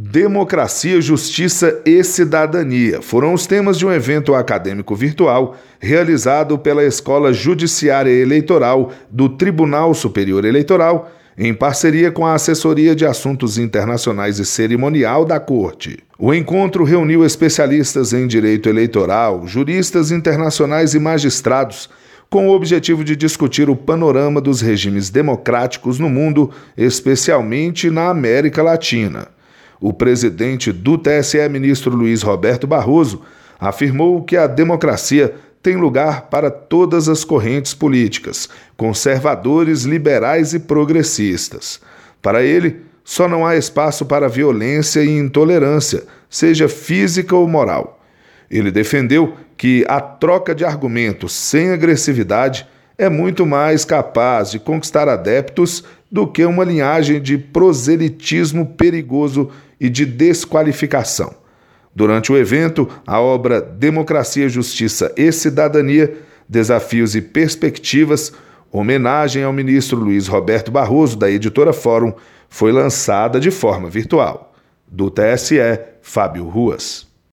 Democracia, Justiça e Cidadania foram os temas de um evento acadêmico virtual realizado pela Escola Judiciária Eleitoral do Tribunal Superior Eleitoral, em parceria com a Assessoria de Assuntos Internacionais e Cerimonial da Corte. O encontro reuniu especialistas em direito eleitoral, juristas internacionais e magistrados com o objetivo de discutir o panorama dos regimes democráticos no mundo, especialmente na América Latina. O presidente do TSE, ministro Luiz Roberto Barroso, afirmou que a democracia tem lugar para todas as correntes políticas, conservadores, liberais e progressistas. Para ele, só não há espaço para violência e intolerância, seja física ou moral. Ele defendeu que a troca de argumentos sem agressividade é muito mais capaz de conquistar adeptos do que uma linhagem de proselitismo perigoso e de desqualificação. Durante o evento, a obra Democracia, Justiça e Cidadania Desafios e Perspectivas, homenagem ao ministro Luiz Roberto Barroso, da editora Fórum, foi lançada de forma virtual. Do TSE, Fábio Ruas.